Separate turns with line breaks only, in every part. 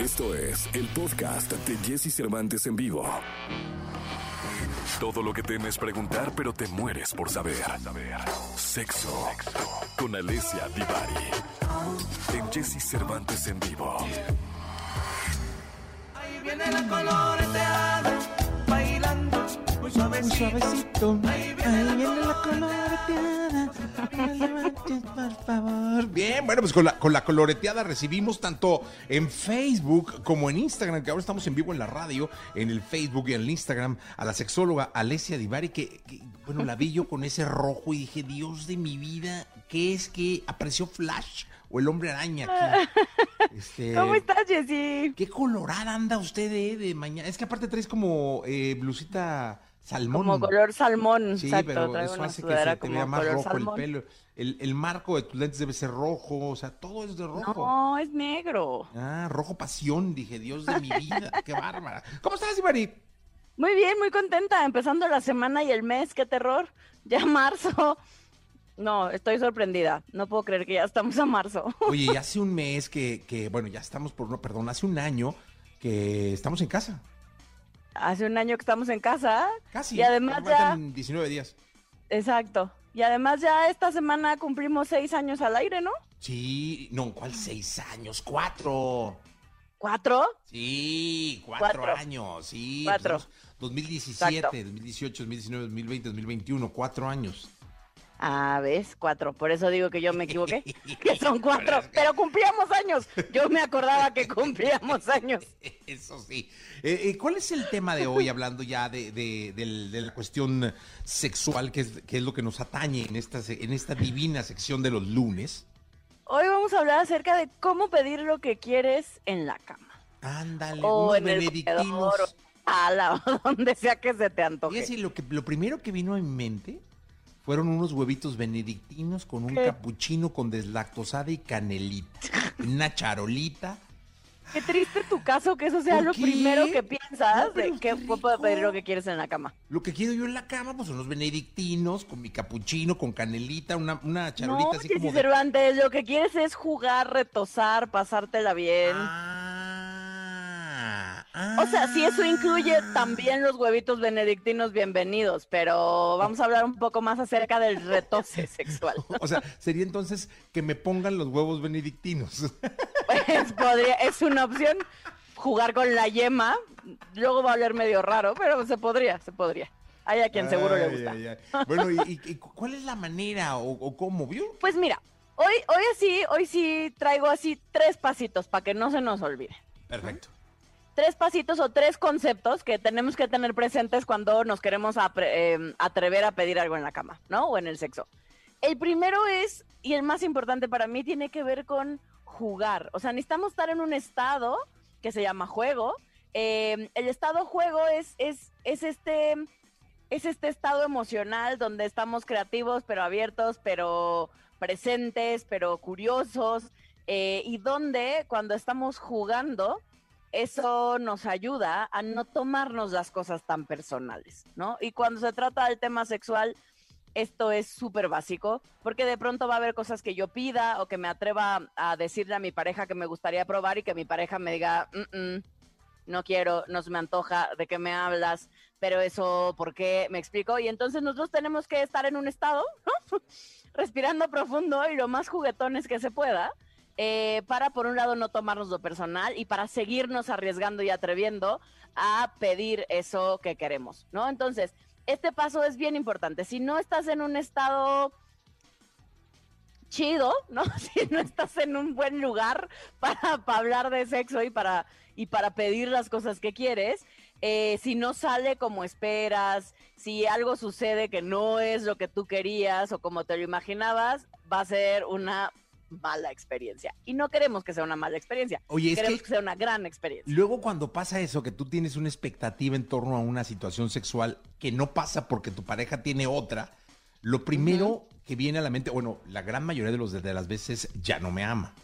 Esto es el podcast de Jesse Cervantes en vivo. Todo lo que temes preguntar, pero te mueres por saber. Sexo con Alessia Divari. En Jesse Cervantes en vivo.
Ahí viene la muy suavecito.
suavecito.
Ahí viene la
coloreteada. No por favor. Bien, bueno, pues con la, con la coloreteada recibimos tanto en Facebook como en Instagram, que ahora estamos en vivo en la radio, en el Facebook y en el Instagram, a la sexóloga Alessia Divari, que, que, bueno, la vi yo con ese rojo y dije, Dios de mi vida, ¿qué es que apareció Flash o el hombre araña aquí? Este,
¿Cómo estás, Jessy?
Qué colorada anda usted eh, de mañana. Es que aparte traes como eh, blusita salmón.
Como color salmón,
Sí,
exacto.
pero eso hace que se te vea más rojo
salmón.
el pelo. El, el marco de tus lentes debe ser rojo, o sea, todo es de rojo.
No, es negro.
Ah, rojo pasión, dije, Dios de mi vida, qué bárbara. ¿Cómo estás, Ibari?
Muy bien, muy contenta. Empezando la semana y el mes, qué terror. Ya marzo. No, estoy sorprendida. No puedo creer que ya estamos a marzo.
Oye, y hace un mes que, que, bueno, ya estamos por, no, perdón, hace un año que estamos en casa.
Hace un año que estamos en casa.
Casi.
Y además ya-
faltan 19 días.
Exacto. Y además ya esta semana cumplimos seis años al aire, ¿no?
Sí, no, ¿cuál seis años? Cuatro.
¿Cuatro?
Sí, cuatro,
Cuatro.
años, sí.
Cuatro.
pues, 2017,
Exacto.
2018, 2019, 2020, 2021, cuatro años.
Ah, ¿ves? Cuatro. Por eso digo que yo me equivoqué. que son cuatro.
Pero es
cumplíamos años. Yo me acordaba que cumplíamos años.
Eso sí. Eh, eh, ¿Cuál es el tema de hoy, hablando ya de, de- del- de la cuestión sexual, que es, que es lo que nos atañe en esta, en esta divina sección de los lunes?
Hoy vamos a hablar acerca de cómo pedir lo que quieres en la cama.
Ándale,
O en el
benedictinos.
comedor, o a la donde sea que se te antoje.
Lo, que, lo primero que vino a mi mente fueron unos huevitos benedictinos con un
¿Qué?
capuchino con deslactosada y canelita. Una charolita.
Qué triste tu caso que eso sea
¿Por
lo
qué?
primero que piensas
No,
de
qué
puedo pedir lo que quieres en la cama.
Lo que quiero yo en la cama, pues son los benedictinos con mi capuchino, con canelita, una, una charolita
No,
así como de...
Cervantes, lo que quieres es jugar, retosar, pasártela bien.
Ah,
O sea, si eso incluye
ah.
también los huevitos benedictinos, bienvenidos, pero vamos a hablar un poco más acerca del retose sexual.
O sea, sería entonces que me pongan los huevos benedictinos.
Pues podría, es una opción jugar con la yema, luego va a oler medio raro, pero se podría, se podría. Hay a quien seguro le gusta.
ay, ay. Bueno, ¿y, y- y cuál es la manera o, o cómo? ¿Vio?
Pues mira, hoy, hoy así, hoy sí traigo así tres pasitos para que no se nos olvide.
Perfecto.
Tres pasitos o tres conceptos que tenemos que tener presentes cuando nos queremos eh, atrever a pedir algo en la cama, ¿no? O en el sexo. El primero es, y el más importante para mí, tiene que ver con jugar. O sea, necesitamos estar en un estado que se llama juego. Eh, el estado juego es, es, es este es este estado emocional donde estamos creativos, pero abiertos, pero presentes, pero curiosos, eh, y donde cuando estamos jugando, eso nos ayuda a no tomarnos las cosas tan personales, ¿no? Y cuando se trata del tema sexual, esto es súper básico, porque de pronto va a haber cosas que yo pida o que me atreva a decirle a mi pareja que me gustaría probar y que mi pareja me diga, "Mm, mm, no quiero, no se me antoja, ¿de qué me hablas? Pero eso, ¿por qué? ¿Me explico? Y entonces nosotros tenemos que estar en un estado, respirando profundo y lo más juguetones que se pueda, eh, para por un lado no tomarnos lo personal y para seguirnos arriesgando y atreviendo a pedir eso que queremos, ¿no? Entonces, este paso es bien importante. Si no estás en un estado chido, ¿no? Si no estás en un buen lugar para, para hablar de sexo y para, y para pedir las cosas que quieres, eh, si no sale como esperas, si algo sucede que no es lo que tú querías o como te lo imaginabas, va a ser una mala experiencia. Y no queremos que sea una mala experiencia.
Oye, es
queremos
que-
que... sea una gran experiencia.
Luego cuando pasa eso, que tú tienes una expectativa en torno a una situación sexual que no pasa porque tu pareja tiene otra, lo primero que viene a la mente, bueno, la gran mayoría de, los, de las veces ya no me ama.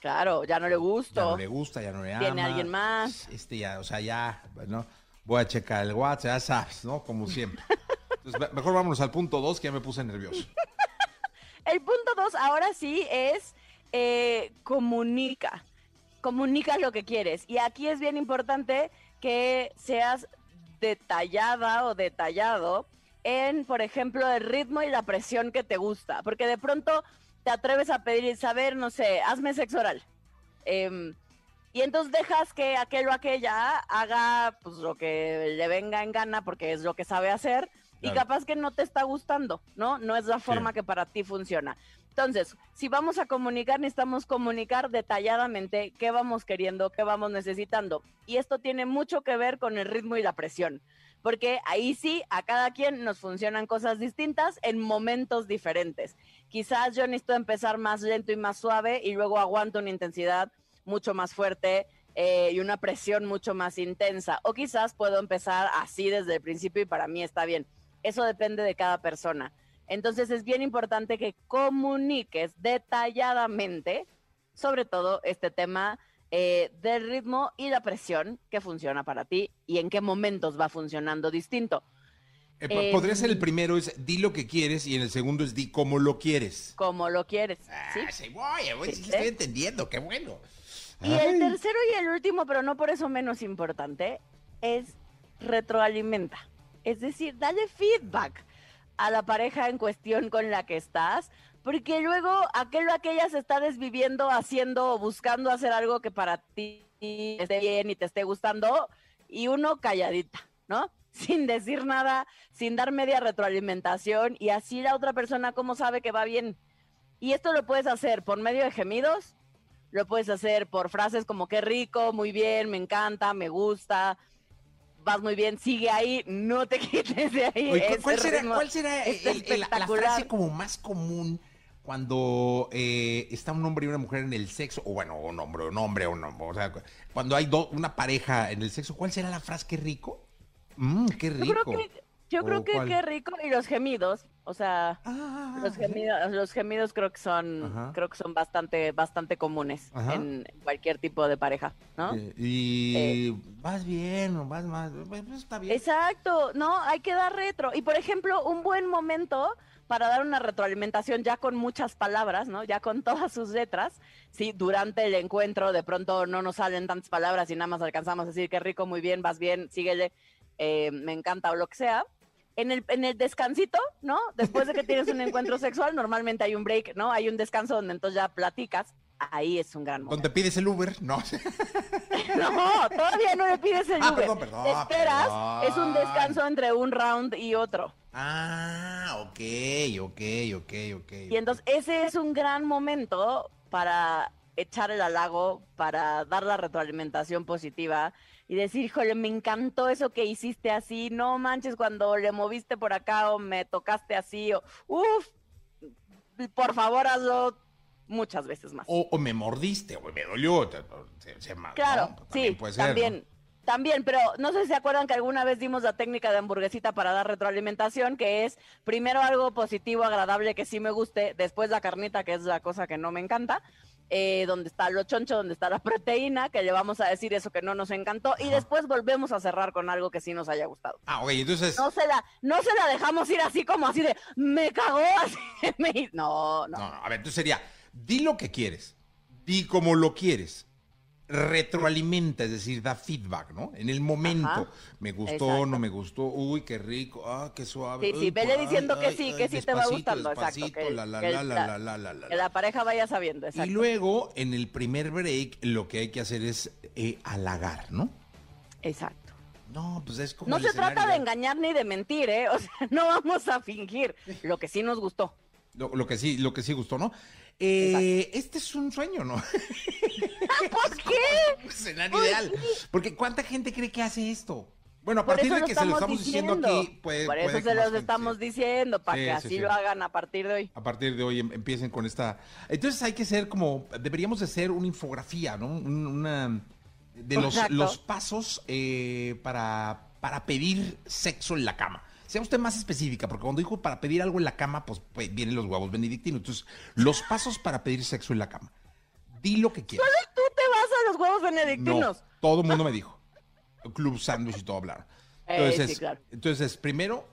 Claro, ya no le
Ya
gusto.
no le gusta, ya no le ama.
Viene alguien más.
Este ya, o sea, ya, bueno, voy a checar el WhatsApp, ya sabes, ¿no? Como siempre. Entonces, me- mejor vámonos al punto dos, que ya me puse nervioso.
El punto dos, ahora sí, es eh, comunica. comunicas lo que quieres. Y aquí es bien importante que seas detallada o detallado en, por ejemplo, el ritmo y la presión que te gusta. Porque de pronto te atreves a pedir, saber, no sé, hazme sexo oral. Em, y entonces dejas que aquel o aquella haga pues lo que le venga en gana porque es lo que sabe hacer y capaz que no te está gustando, ¿no? No es la forma que para ti funciona. Entonces, si vamos a comunicar, necesitamos comunicar detalladamente qué vamos queriendo, qué vamos necesitando. Y esto tiene mucho que ver con el ritmo y la presión, porque ahí sí, a cada quien nos funcionan cosas distintas en momentos diferentes. Quizás yo necesito empezar más lento y más suave y luego aguanto una intensidad mucho más fuerte eh, y una presión mucho más intensa. O quizás puedo empezar así desde el principio y para mí está bien. Eso depende de cada persona. Entonces es bien importante que comuniques detalladamente, sobre todo este tema eh, del ritmo y la presión que funciona para ti y en qué momentos va funcionando distinto.
Eh,
Eh,
podría ser el primero es di lo que quieres y en el segundo es di cómo lo quieres.
Como lo quieres.
Ah, sí, voy, voy, sí,
¿Sí?
estoy entendiendo, qué bueno.
Y el tercero y el último, pero no por eso menos importante, es retroalimenta. Es decir, dale feedback a la pareja en cuestión con la que estás, porque luego aquel o aquella se está desviviendo haciendo o buscando hacer algo que para ti esté bien y te esté gustando, y uno calladita, ¿no? Sin decir nada, sin dar media retroalimentación, y así la otra persona cómo sabe que va bien. Y esto lo puedes hacer por medio de gemidos, lo puedes hacer por frases como qué rico, muy bien, me encanta, me gusta, vas muy bien, sigue ahí, no te quites de ahí.
Oye, ¿cu-
ese
¿cuál, será, cuál será el- el- la, frase como más común cuando eh, está un hombre y una mujer en el sexo? O bueno, un hombre, un hombre, un hombre. O sea, cu- cuando hay do- una pareja en el sexo, ¿cuál será la frase? ¿Qué rico? Mmm, qué
Yo
rico.
creo que, yo
¿O
creo que
cuál?
qué rico y los gemidos, o sea,
Ah,
los gemidos, los gemidos creo que son,
Ajá.
creo que son bastante, bastante comunes
Ajá.
en cualquier tipo de pareja, ¿no?
eh, Y vas bien o vas más. Pues, está bien.
Exacto, no, hay que dar retro. Y por ejemplo, un buen momento para dar una retroalimentación ya con muchas palabras, ¿no? Ya con todas sus letras. Sí, durante el encuentro de pronto no nos salen tantas palabras y nada más alcanzamos a decir qué rico, muy bien, vas bien, síguele, eh, me encanta o lo que sea. En el, en el descansito, ¿no? Después de que tienes un encuentro sexual, normalmente hay un break, ¿no? Hay un descanso donde entonces ya platicas. Ahí es un gran momento.
Donde pides el Uber, no.
No, todavía no le pides el
Ah,
Uber.
perdón, perdón,
Te esperas,
perdón.
es un descanso entre un round y otro.
Ah, ok, ok, ok, ok.
Y entonces ese es un gran momento para echar el halago, para dar la retroalimentación positiva y decir, híjole, me encantó eso que hiciste así, no manches cuando le moviste por acá o me tocaste así, o uff, por favor hazlo muchas veces más.
O, o me mordiste, o me dolió. se- se
Claro,
¿no? Pues
sí,
También puede ser, ¿no?
también. También, pero no sé si se acuerdan que alguna vez dimos la técnica de hamburguesita para dar retroalimentación, que es primero algo positivo, agradable, que sí me guste, después la carnita, que es la cosa que no me encanta, eh, donde está lo choncho, donde está la proteína, que le vamos a decir eso que no nos encantó, y después volvemos a cerrar con algo que sí nos haya gustado.
Ah, ok, entonces.
No se la, no se la dejamos ir así como así de, me cagó, así, me hizo". no, no.
No, no, a ver, entonces sería, di lo que quieres, di como lo quieres, retroalimenta, es decir, da feedback, ¿no? En el momento,
Ajá,
me gustó,
exacto.
no me gustó, uy, qué rico, ah, qué suave.
Sí, sí,
uy,
vele
ay,
diciendo que
ay,
sí,
ay,
que sí te va gustando, exacto, que-
la, la,
que
la, la, la, la, la, la.
Que la pareja vaya sabiendo, exacto.
Y luego, en el primer break, lo que hay que hacer es eh, halagar, ¿no?
Exacto.
No, pues es como
No se trata de engañar ni de mentir, ¿eh? O sea, no vamos a fingir lo que sí nos gustó.
Lo, lo que sí, lo que sí gustó, ¿no? Eh, este es un sueño, ¿no?
¿Por qué?
Un escenario
¿Por
ideal.
qué?
Porque ¿cuánta gente cree que hace esto? Bueno, a partir de que se lo
estamos
diciendo,
diciendo.
aquí, puede,
Por eso se los
gente
estamos diciendo, para
Sí,
que
sí,
así
sí.
lo hagan a partir de hoy.
A partir de hoy em- empiecen con esta. Entonces hay que ser como. Deberíamos de hacer una infografía, ¿no? Un- Una. De los,
Exacto.
los pasos eh, para, para pedir sexo en la cama. Sea usted más específica, porque cuando dijo para pedir algo en la cama, pues, pues, vienen los huevos benedictinos. Entonces, los pasos para pedir sexo en la cama. Di lo que quieras.
Tú te vas a los huevos
No,
benedictinos.
todo el mundo me dijo. Club sándwich y todo hablaron.
Eh,
Entonces,
sí, claro.
entonces, primero,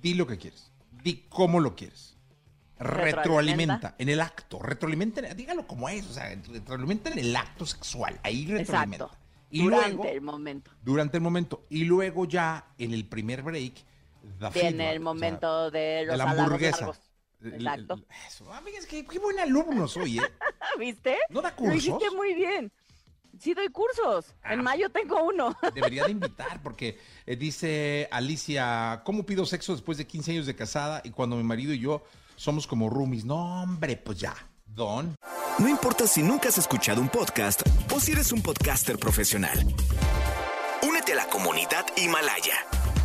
di lo que quieres. Di cómo lo quieres. retroalimenta en el acto, retroalimenta, dígalo como es, o sea, retroalimenta en el acto sexual, ahí retroalimenta.
Exacto.
Y
Durante
luego,
el momento.
durante el momento, y luego ya en el primer break,
Viene
feedback,
el
o
momento de los
de la hamburguesa.
largos. Exacto.
Eso, amigas, qué, qué buen alumno soy, ¿eh?
¿Viste?
¿No da
Lo
cursos?
hiciste muy bien. Sí doy cursos.
Ah.
En mayo tengo uno.
Debería de invitar, porque eh, dice Alicia, ¿cómo pido sexo después de 15 años de casada y cuando mi marido y yo somos como roomies? No, hombre, pues ya, don.
No importa si nunca has escuchado un podcast o si eres un podcaster profesional. Únete a la comunidad Himalaya.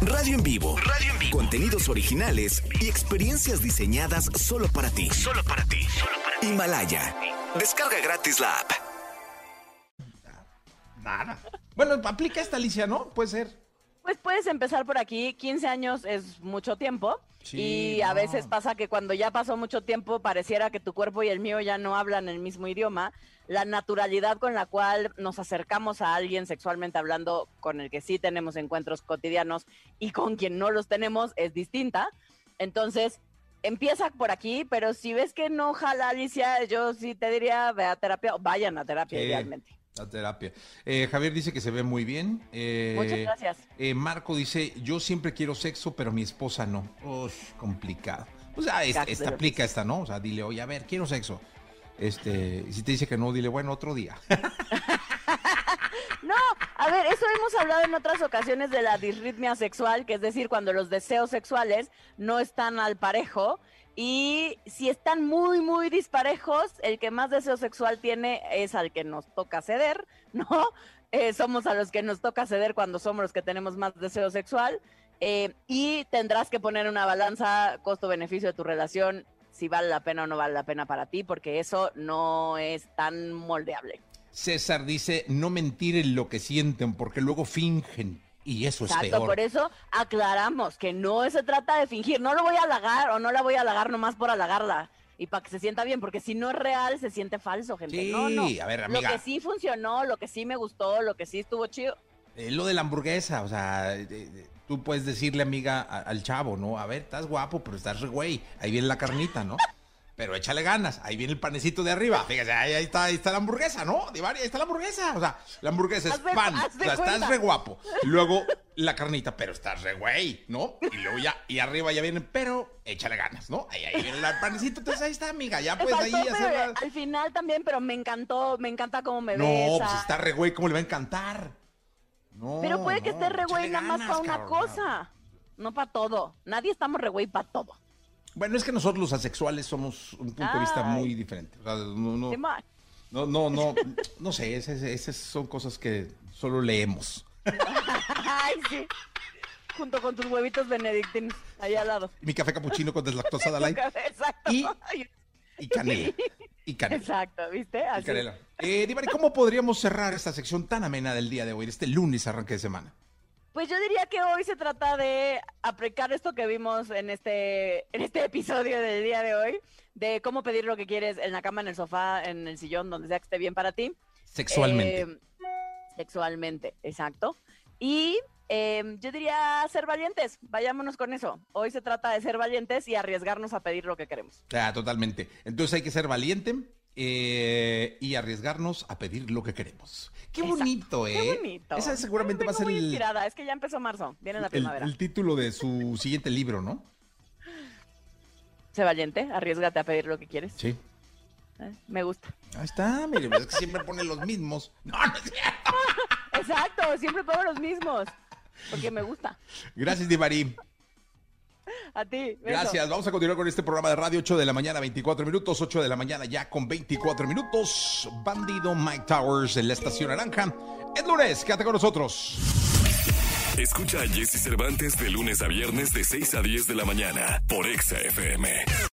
Radio en vivo. Radio en vivo. Contenidos originales y experiencias diseñadas solo para ti. Solo para ti. Himalaya. Descarga gratis la app.
Nada. Bueno, aplica esta Alicia, ¿no? Puede ser.
Pues puedes empezar por aquí. 15 años es mucho tiempo.
Sí,
y a
no.
veces pasa que cuando ya pasó mucho tiempo pareciera que tu cuerpo y el mío ya no hablan el mismo idioma. La naturalidad con la cual nos acercamos a alguien sexualmente hablando, con el que sí tenemos encuentros cotidianos y con quien no los tenemos, es distinta. Entonces, empieza por aquí, pero si ves que no jala Alicia, yo sí te diría, ve a terapia o vayan a terapia
Sí.
idealmente.
La terapia. Eh, Javier dice que se ve muy bien. Eh,
Muchas gracias.
eh, Marco dice, yo siempre quiero sexo, pero mi esposa no. Uy, complicado. O sea, esta, esta aplica esta, ¿no? O sea, dile, oye, a ver, quiero sexo. Este, si te dice que no, dile, bueno, otro día.
No, a ver, eso hemos hablado en otras ocasiones de la disritmia sexual, que es decir, cuando los deseos sexuales no están al parejo y si están muy, muy disparejos, el que más deseo sexual tiene es al que nos toca ceder, ¿no? Eh, somos a los que nos toca ceder cuando somos los que tenemos más deseo sexual eh, y tendrás que poner una balanza costo-beneficio de tu relación si vale la pena o no vale la pena para ti, porque eso no es tan moldeable.
César dice, no mentir en lo que sienten, porque luego fingen. Y eso es peor.
por eso aclaramos que no se trata de fingir, no lo voy a halagar o no la voy a halagar nomás por halagarla y para que se sienta bien, porque si no es real se siente falso, gente.
Sí,
no, no.
a ver, amiga.
Lo que sí funcionó, lo que sí me gustó, lo que sí estuvo chido.
Eh, lo de la hamburguesa, o sea, eh, eh, tú puedes decirle, amiga, a- al chavo, ¿no? A ver, estás guapo, pero estás re güey. Ahí viene la carnita, ¿no? Pero échale ganas, ahí viene el panecito de arriba. Fíjate, ahí, ahí está, ahí está la hamburguesa, ¿no? Divari, ahí está la hamburguesa. O sea, la hamburguesa es pan. O sea, estás re guapo. Luego la carnita, pero estás re güey, ¿no? Y luego ya, y arriba ya viene, pero échale ganas, ¿no? Ahí, ahí viene el panecito, entonces ahí está, amiga. Ya
Me
puedes ahí hacerla.
al final también, pero me encantó, me encanta cómo me
No,
besa.
pues está re güey, ¿cómo le va a encantar? No,
pero puede que
no,
esté re güey nada más para una
cabrón.
cosa, no para todo. Nadie estamos re güey para todo.
Bueno, es que nosotros los asexuales somos un punto de vista muy diferente. O sea, no, no, no, no, no, no sé, esas, son cosas que solo leemos.
Ay, sí. Junto con tus huevitos benedictinos, ahí al lado.
Mi café capuchino con deslactosada light
Exacto.
Y- y canela. Y canela.
Exacto, ¿viste?
Y
Así.
canela. Eh, Divari, ¿cómo podríamos cerrar esta sección tan amena del día de hoy, este lunes arranque de semana?
Pues yo diría que hoy se trata de aplicar esto que vimos en este, en este episodio del día de hoy, de cómo pedir lo que quieres en la cama, en el sofá, en el sillón, donde sea que esté bien para ti.
Sexualmente.
Eh, sexualmente, exacto. Y eh, yo diría ser valientes, vayámonos con eso. Hoy se trata de ser valientes y arriesgarnos a pedir lo que queremos.
Ah, totalmente. Entonces hay que ser valiente eh, y arriesgarnos a pedir lo que queremos. Qué
Exacto.
bonito, ¿eh?
Qué bonito.
Esa seguramente va a ser
muy
el,
inspirada, es que ya empezó marzo, viene la
el-
primavera.
el título de su siguiente libro, ¿no?
Sé valiente, arriesgate a pedir lo que quieres.
Sí.
Eh, Me gusta.
Ahí está, mire, es que siempre pone los mismos. No, no es cierto.
Exacto, siempre pongo los mismos. Porque me gusta.
Gracias, Divari.
A ti. beso.
Gracias. Vamos a continuar con este programa de radio 8 de la mañana, 24 minutos, 8 de la mañana ya con 24 minutos. Bandido Mike Towers en la estación naranja. Es lunes, quédate con nosotros.
Escucha a Jesse Cervantes de lunes a viernes de 6 a 10 de la mañana por Exa FM.